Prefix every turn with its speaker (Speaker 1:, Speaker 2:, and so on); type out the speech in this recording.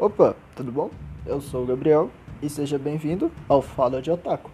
Speaker 1: Opa, tudo bom? Eu sou o Gabriel e seja bem-vindo ao Fala de Otaku.